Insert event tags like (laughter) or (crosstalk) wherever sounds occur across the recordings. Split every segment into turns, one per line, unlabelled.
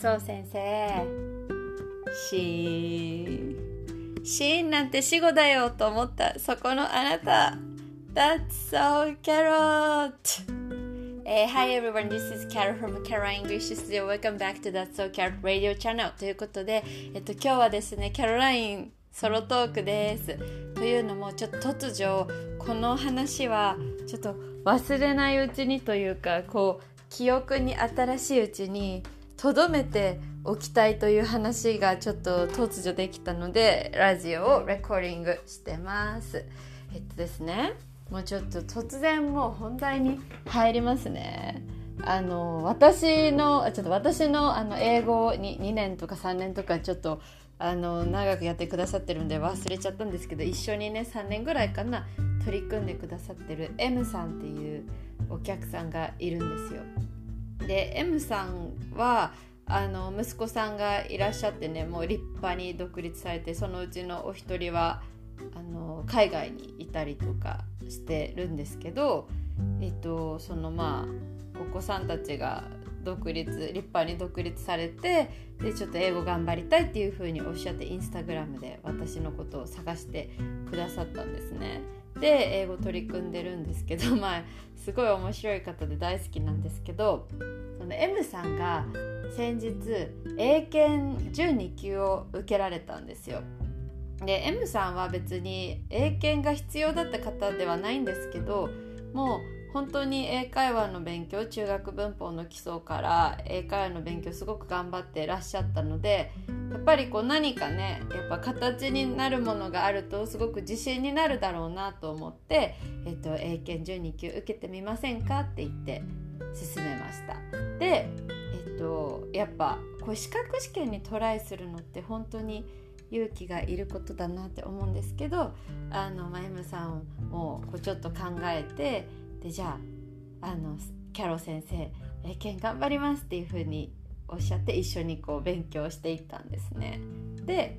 そう先生しシーンなんて死語だよと思ったそこのあなた That's so carrot! Uh, hi everyone, this is Carol from Carol English Studio. Welcome back to That's So Carrot Radio Channel. ということで、えっと、今日はですね、キャロラインソロトークです。というのも、ちょっと突如、この話はちょっと忘れないうちにというか、こう、記憶に新しいうちに留めておきたいという話がちょっと突如できたのでラジオをレコーディングしてますえっとですねもうちょっと突然もう本題に入りますねあの私のちょっと私のあの英語に2年とか3年とかちょっとあの長くやってくださってるんで忘れちゃったんですけど一緒にね3年ぐらいかな取り組んでくださってる M さんっていうお客さんがいるんですよ。で M さんはあの息子さんがいらっしゃってねもう立派に独立されてそのうちのお一人はあの海外にいたりとかしてるんですけど、えっと、そのまあお子さんたちが独立立派に独立されてでちょっと英語頑張りたいっていう風におっしゃってインスタグラムで私のことを探してくださったんですね。で英語取り組んでるんですけど (laughs) まあすごい面白い方で大好きなんですけどその M さんが先日英検12級を受けられたんですよ。で M さんは別に英検が必要だった方ではないんですけどもう本当に英会話の勉強中学文法の基礎から英会話の勉強すごく頑張ってらっしゃったのでやっぱりこう何かねやっぱ形になるものがあるとすごく自信になるだろうなと思って、えっと、英検12級受けてみませんかって言って進めました。で、えっと、やっぱこう資格試験にトライするのって本当に勇気がいることだなって思うんですけどあの、まあ、M さんもこうちょっと考えてでじゃああのキャロ先生英検頑張りますっていう風におっしゃって一緒にこう勉強していったんですね。で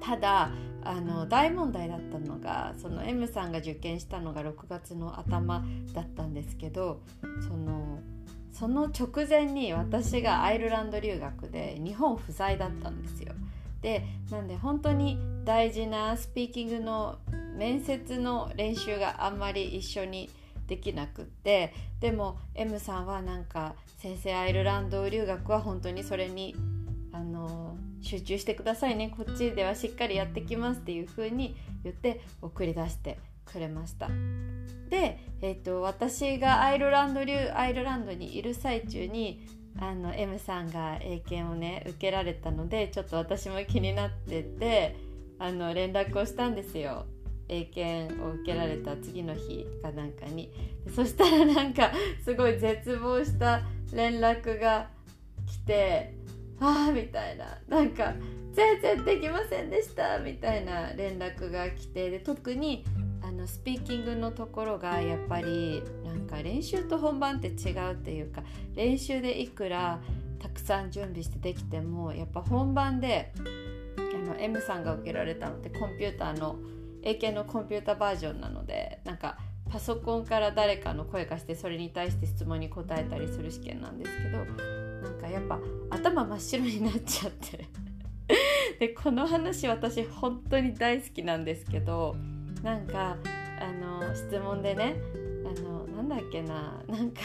ただあの大問題だったのがその M さんが受験したのが6月の頭だったんですけどそのその直前に私がアイルランド留学で日本不在だったんですよ。でなんで本当に大事なスピーキングの面接の練習があんまり一緒にできなくってでも M さんはなんか先生アイルランド留学は本当にそれにあの集中してくださいね。こっちではしっかりやってきますっていう風に言って送り出してくれました。で、えーと、私がアイルランド流アイルランドにいる最中にあの M さんが英検をね受けられたのでちょっと私も気になっててあの連絡をしたんですよ。英検を受けられた次の日かなんかに。そしたらなんかすごい絶望した連絡が来てああみたいな。なんか全然できませんでしたみたいな連絡が来て。で特にあのスピーキングのところがやっぱりなんか練習と本番って違うっていうか練習でいくらたくさん準備してできてもやっぱ本番であの M さんが受けられたのってコンピューターの英検のコンピュータバージョンなのでなんかパソコンから誰かの声がしてそれに対して質問に答えたりする試験なんですけどなんかやっぱ頭真っ白になっちゃって。(laughs) でこの話私本当に大好きなんですけどなんかあの質問でねあのなんだっけななんか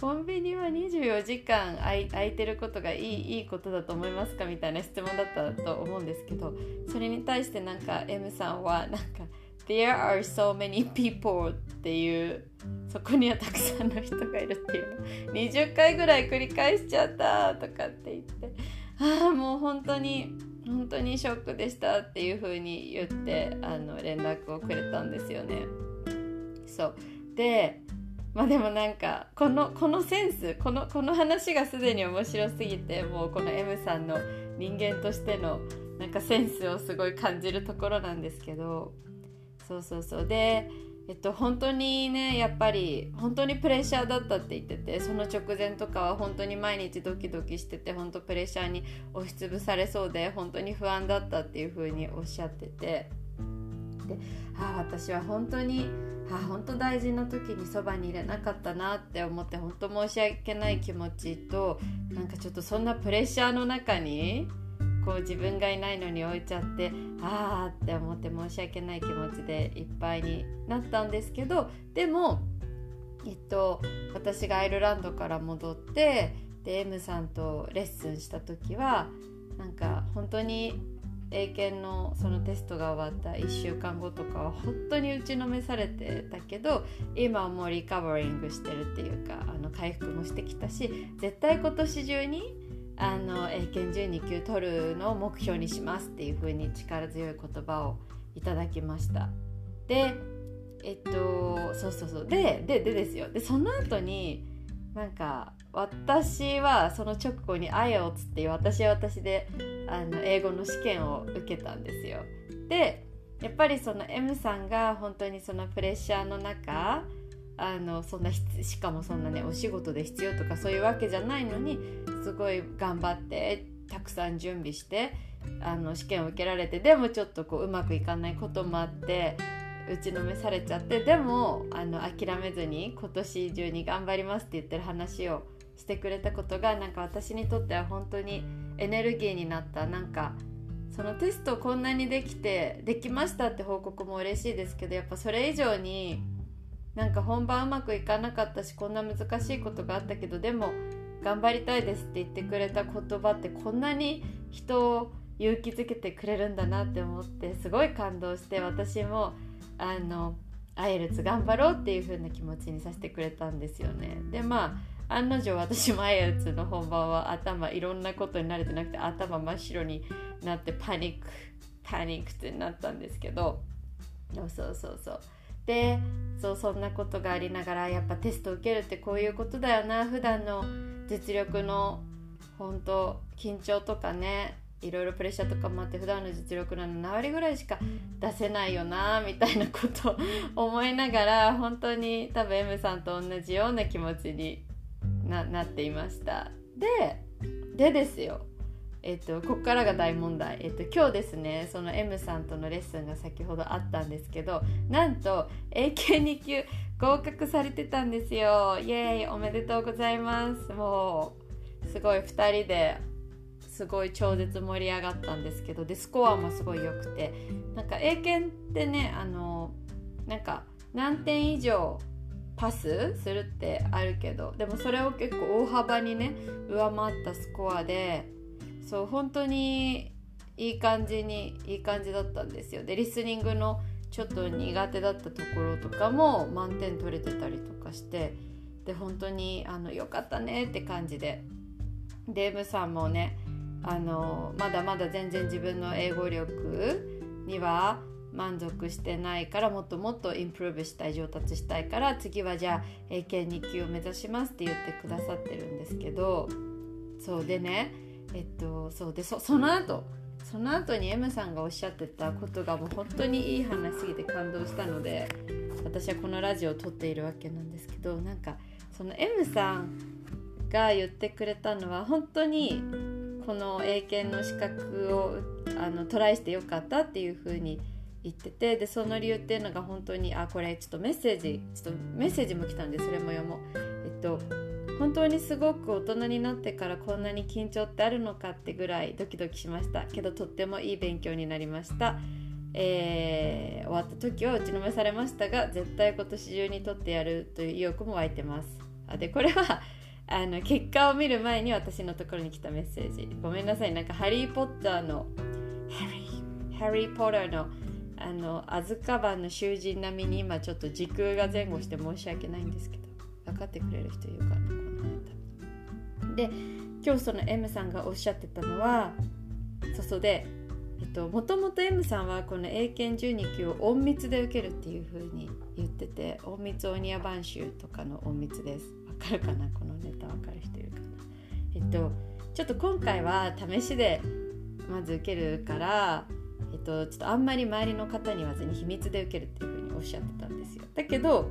コンビニは24時間空いてることがいいいいことだと思いますか？みたいな質問だったと思うんですけどそれに対してなんか M さんはなんか「There are so many people」っていうそこにはたくさんの人がいるっていう。の20回ぐらい繰り返しちゃったとかって言って。ああもう本当に本当にショックでしたっていう風に言ってあの連絡をくれたんですよね。そう。でまあでもなんかこのこのセンスこのこの話がすでに面白すぎてもうこの M さんの人間としてのなんかセンスをすごい感じるところなんですけど。そうそうそう。でえっと本当にねやっぱり本当にプレッシャーだったって言っててその直前とかは本当に毎日ドキドキしてて本当プレッシャーに押しつぶされそうで本当に不安だったっていう風におっしゃっててしてああ私は本当にあ本当大事な時にそばにいれなかったなって思って本当申し訳ない気持ちとなんかちょっとそんなプレッシャーの中にこう自分がいないのに置いちゃってああって思って申し訳ない気持ちでいっぱいになったんですけどでもえっと私がアイルランドから戻ってで M さんとレッスンした時はなんか本当に英検のそのテストが終わった1週間後とかは本当に打ちのめされてたけど今はもうリカバリングしてるっていうかあの回復もしてきたし絶対今年中にあの英検12級取るのを目標にしますっていう風に力強い言葉をいただきました。でえっとそうそうそうでででですよでその後になんか私はその直後に IELTS って私は私であの英語の試験を受けたんですよ。でやっぱりその M さんが本当にそのプレッシャーの中あのそんなしかもそんなねお仕事で必要とかそういうわけじゃないのにすごい頑張ってたくさん準備してあの試験を受けられてでもちょっとこううまくいかないこともあって打ちのめされちゃってでもあの諦めずに今年中に頑張りますって言ってる話をしてくれたことがなんか私にとっては本当にエネルギーになった。なんかそのテストこんなにできてできましたって報告も嬉しいですけどやっぱそれ以上になんか本番うまくいかなかったしこんな難しいことがあったけどでも頑張りたいですって言ってくれた言葉ってこんなに人を勇気づけてくれるんだなって思ってすごい感動して私もあのアイルツ頑張ろうっていう風な気持ちにさせてくれたんですよね。でまあ案の定私もアイルツの本番は頭いろんなことに慣れてなくて頭真っ白になってパニックパニックってなったんですけど。そうそうそうそう。でそうそんなことがありながらやっぱテスト受けるってこういうことだよな。普段の実力の本当緊張とかねいろいろプレッシャーとかもあって普段の実力の7割ぐらいしか出せないよなみたいなことを (laughs) 思いながら本当に多分 M さんと同じような気持ちにななっていました。ででですよ。えっと、ここからが大問題、えっと、今日ですねその M さんとのレッスンが先ほどあったんですけどなんと AK2 級合格されてたんですよ。イエーイおめでとうございます。もうすごい2人ですごい超絶盛り上がったんですけどでスコアもすごい良くてなんか英検ってねあのなんか何点以上パスするってあるけどでもそれを結構大幅にね上回ったスコアでそう本当にいい感じにいい感じだったんですよ。でリスニングのちょっと苦手だったところとかも満点取れてたりとかしてで本当にあのよかったねって感じでデーブさんもねあのまだまだ全然自分の英語力には満足してないからもっともっとインプルーブしたい上達したいから次はじゃあ英検2級を目指しますって言ってくださってるんですけどそうでね。えっとそうでそその後その後に M さんがおっしゃってたことがもう本当にいい話すぎて感動したので私はこのラジオを撮っているわけなんですけどなんかその M さんが言ってくれたのは本当にこの英検の資格をあのトライしてよかったっていう風に言っててでその理由っていうのが本当にあこれちょっとメッセージちょっとメッセージも来たんでそれも読もう。えっと本当にすごく大人になってからこんなに緊張ってあるのかってぐらいドキドキしました。けどとってもいい勉強になりました、えー、終わった時は打ちのめされましたが絶対今年中に取ってやるという意欲も湧いてます。あでこれはあの結果を見る前に私のところに来たメッセージ。ごめんなさい。なんかハリー・ポッターのハリー・ハリーポッターのあのアズカバンの囚人並みに今ちょっと時空が前後して申し訳ないんですけど分かってくれる人いるかなこの間。で今日その M さんがおっしゃってたのはそうそうでもともと M さんはこの英検12級を隠密で受けるっていう風に言ってて隠密オニア晩秋とかの隠密です。かるかな？このネタわかる人いるかな？えっとちょっと今回は試しでまず受けるからえっとちょっとあんまり周りの方に言わずに秘密で受けるっていう風におっしゃってたんですよ。だけど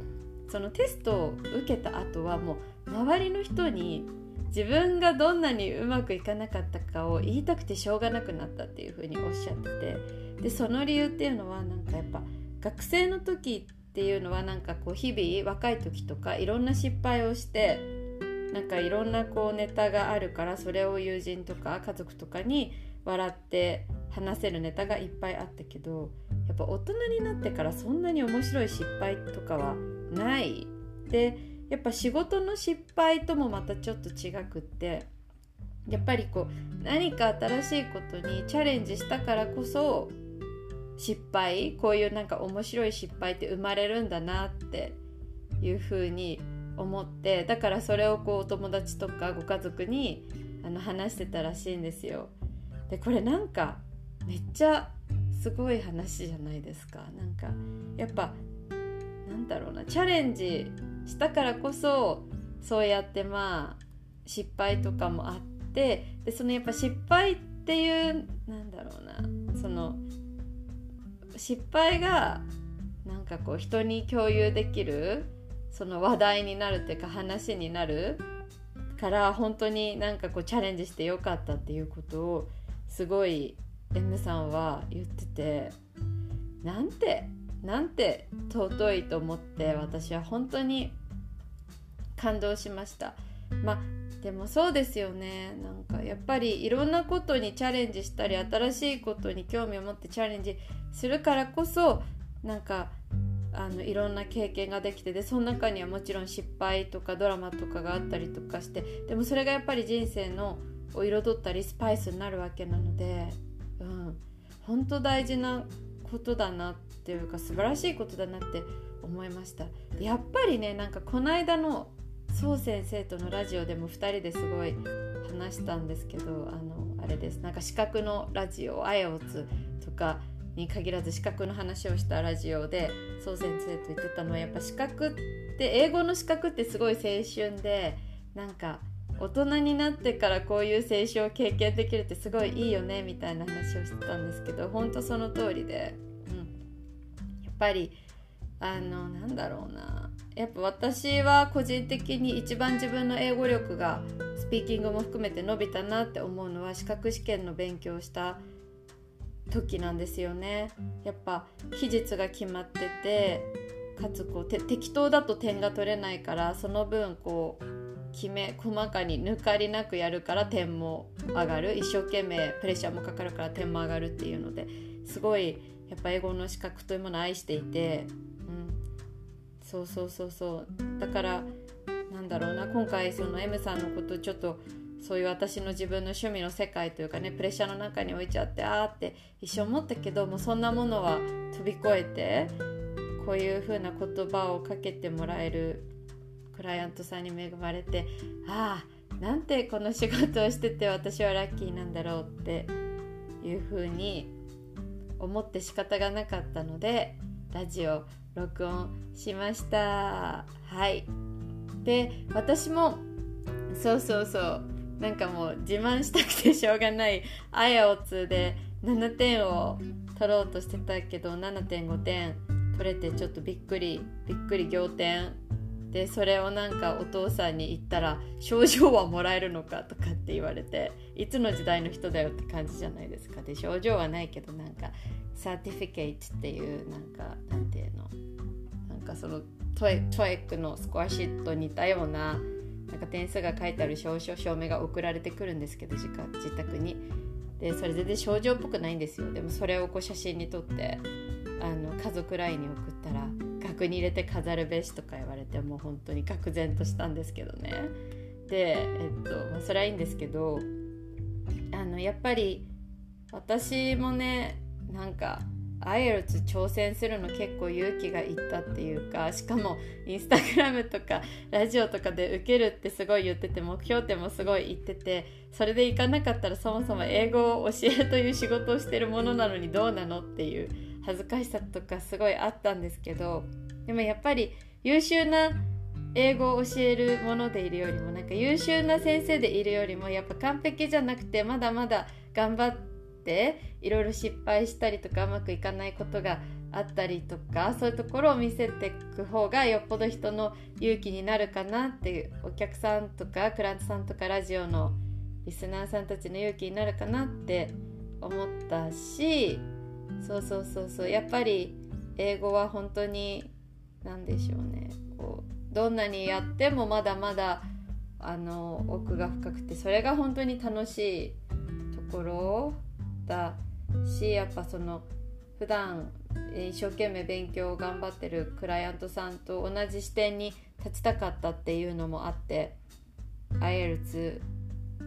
そのテストを受けた後はもう周りの人に自分がどんなにうまくいかなかったかを言いたくてしょうがなくなったっていうふうにおっしゃってて。でその理由っていうのはなんかやっぱ学生の時ってていうのはなんかこう日々若い時とかいろんな失敗をしてなんかいろんなこうネタがあるからそれを友人とか家族とかに笑って話せるネタがいっぱいあったけどやっぱ大人になってからそんなに面白い失敗とかはない。でやっぱ仕事の失敗ともまたちょっと違くってやっぱりこう何か新しいことにチャレンジしたからこそ失敗こういうなんか面白い失敗って生まれるんだなっていうふうに思ってだからそれをこうお友達とかご家族にあの話してたらしいんですよ。でこれなんかめっちゃすごい話じゃないですか。なんかやっぱなんだろうな。チャレンジしたからこそそうやってまあ失敗とかもあってでそのやっぱ失敗っていうなんだろうな。その失敗がなんかこう人に共有できるその話題になるっていうか話になるから本当になんかこうチャレンジしてよかったっていうことをすごい M さんは言っててなんてなんて尊いと思って私は本当に感動しました。まあでもそうですよね。なんかやっぱりいろんなことにチャレンジしたり新しいことに興味を持ってチャレンジするからこそなんかあのいろんな経験ができてでその中にはもちろん失敗とかドラマとかがあったりとかしてでもそれがやっぱり人生のを彩ったりスパイスになるわけなので、うん、本当大事なことだなっていうか素晴らしいことだなって思いました。やっぱりねなんかこの間の宋先生とのラジオでも2人ですごい話したんですけどあのあれです。なんか資格のラジオ「あやおつ」とかに限らず資格の話をしたラジオで宋先生と言ってたのはやっぱ資格って英語の資格ってすごい青春でなんか大人になってからこういう青春を経験できるってすごいいいよねみたいな話をしてたんですけど本当その通りで、うん、やっぱりあのなんだろうな。やっぱ私は個人的に一番自分の英語力がスピーキングも含めて伸びたなって思うのは資格試験の勉強をした時なんですよね。やっぱ期日が決まっててかつこう適当だと点が取れないからその分こう決め細かに抜かりなくやるから点も上がる。一生懸命プレッシャーもかかるから点も上がるっていうのですごいやっぱ英語の資格というものを愛していて、そうそうそうそう。だからなんだろうな。今回その M さんのことちょっとそういう私の自分の趣味の世界というかねプレッシャーの中に置いちゃってあーって一生思ったけどもうそんなものは飛び越えてこういう風な言葉をかけてもらえるクライアントさんに恵まれてああなんてこの仕事をしてて私はラッキーなんだろうっていう風に思って仕方がなかったのでラジオ録音しました。はい。で私もそうそうそう。なんかもう自慢したくてしょうがない。あやおつで7点を取ろうとしてたけど7.5点取れてちょっとびっくり。びっくり仰天。でそれをなんかお父さんに言ったら症状はもらえるのか？とかって言われていつの時代の人だよ？って感じじゃないですか。で症状はないけどなんかサーティフィケイトっていうなんかなんていうの？なんかそのトエトエックのスコアシート似たようななんか点数が書いてある証書証明が送られてくるんですけど自自宅に。でそれ全然症状っぽくないんですよ。でもそれをこう写真に撮ってあの家族 LINE に送ったらに入れて飾るべしとか言われてもう本当に愕然としたんですけどね。でえっと、まあ、それはいいんですけどあのやっぱり私もねなんかアイエルツ挑戦するの結構勇気がいったっていうかしかもインスタグラムとかラジオとかで受けるってすごい言ってて目標点もすごい言っててそれでいかなかったらそもそも英語を教えるという仕事をしてるものなのにどうなのっていう恥ずかしさとかすごいあったんですけどでもやっぱり優秀な英語を教えるものでいるよりもなんか優秀な先生でいるよりもやっぱ完璧じゃなくてまだまだ頑張っていろいろ失敗したりとかうまくいかないことがあったりとかそういうところを見せてく方がよっぽど人の勇気になるかなっていうお客さんとかクラントさんとかラジオのリスナーさんたちの勇気になるかなって思ったしそうそうそうそうやっぱり英語は本当に何でしょうね。こうどんなにやってもまだまだあの奥が深くてそれが本当に楽しいところだしやっぱその普段一生懸命勉強を頑張ってるクライアントさんと同じ視点に立ちたかったっていうのもあって IELTS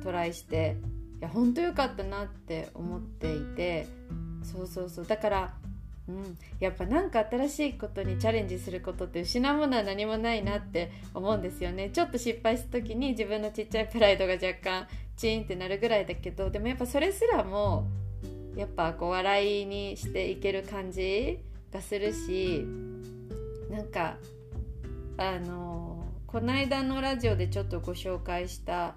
トライしていや本当良かったなって思っていてそうそうそう。だからうん、やっぱ何か新しいことにチャレンジすることって失うものは何もないなって思うんですよね。ちょっと失敗した時に自分のちっちゃいプライドが若干チーンってなるぐらいだけどでもやっぱそれすらもやっぱこう笑いにしていける感じがするしなんかあのこの間のラジオでちょっとご紹介した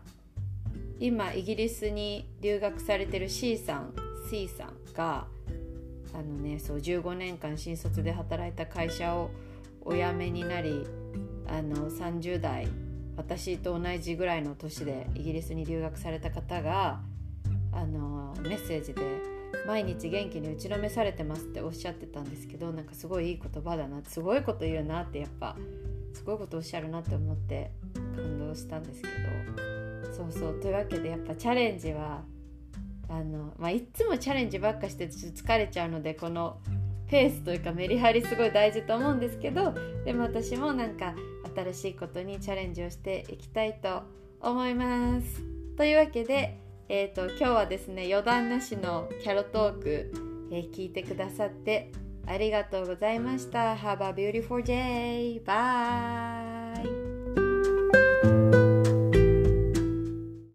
今イギリスに留学されてる C さん C さんがあのねそう15年間新卒で働いた会社をお辞めになりあの30代私と同じぐらいの年でイギリスに留学された方があのメッセージで「毎日元気に打ちのめされてます」っておっしゃってたんですけどなんかすごいいい言葉だなすごいこと言うなってやっぱすごいことおっしゃるなって思って感動したんですけどそうそうというわけでやっぱチャレンジはあの、まあ、いつもチャレンジばっかしてちょっと疲れちゃうのでこのペースというかメリハリすごい大事と思うんですけどでも私もなんか新しいことにチャレンジをしていきたいと思います。というわけで、えーと、今日はですね余談なしのキャロトーク、えー、聞いてくださってありがとうございました。Have a beautiful day! Bye!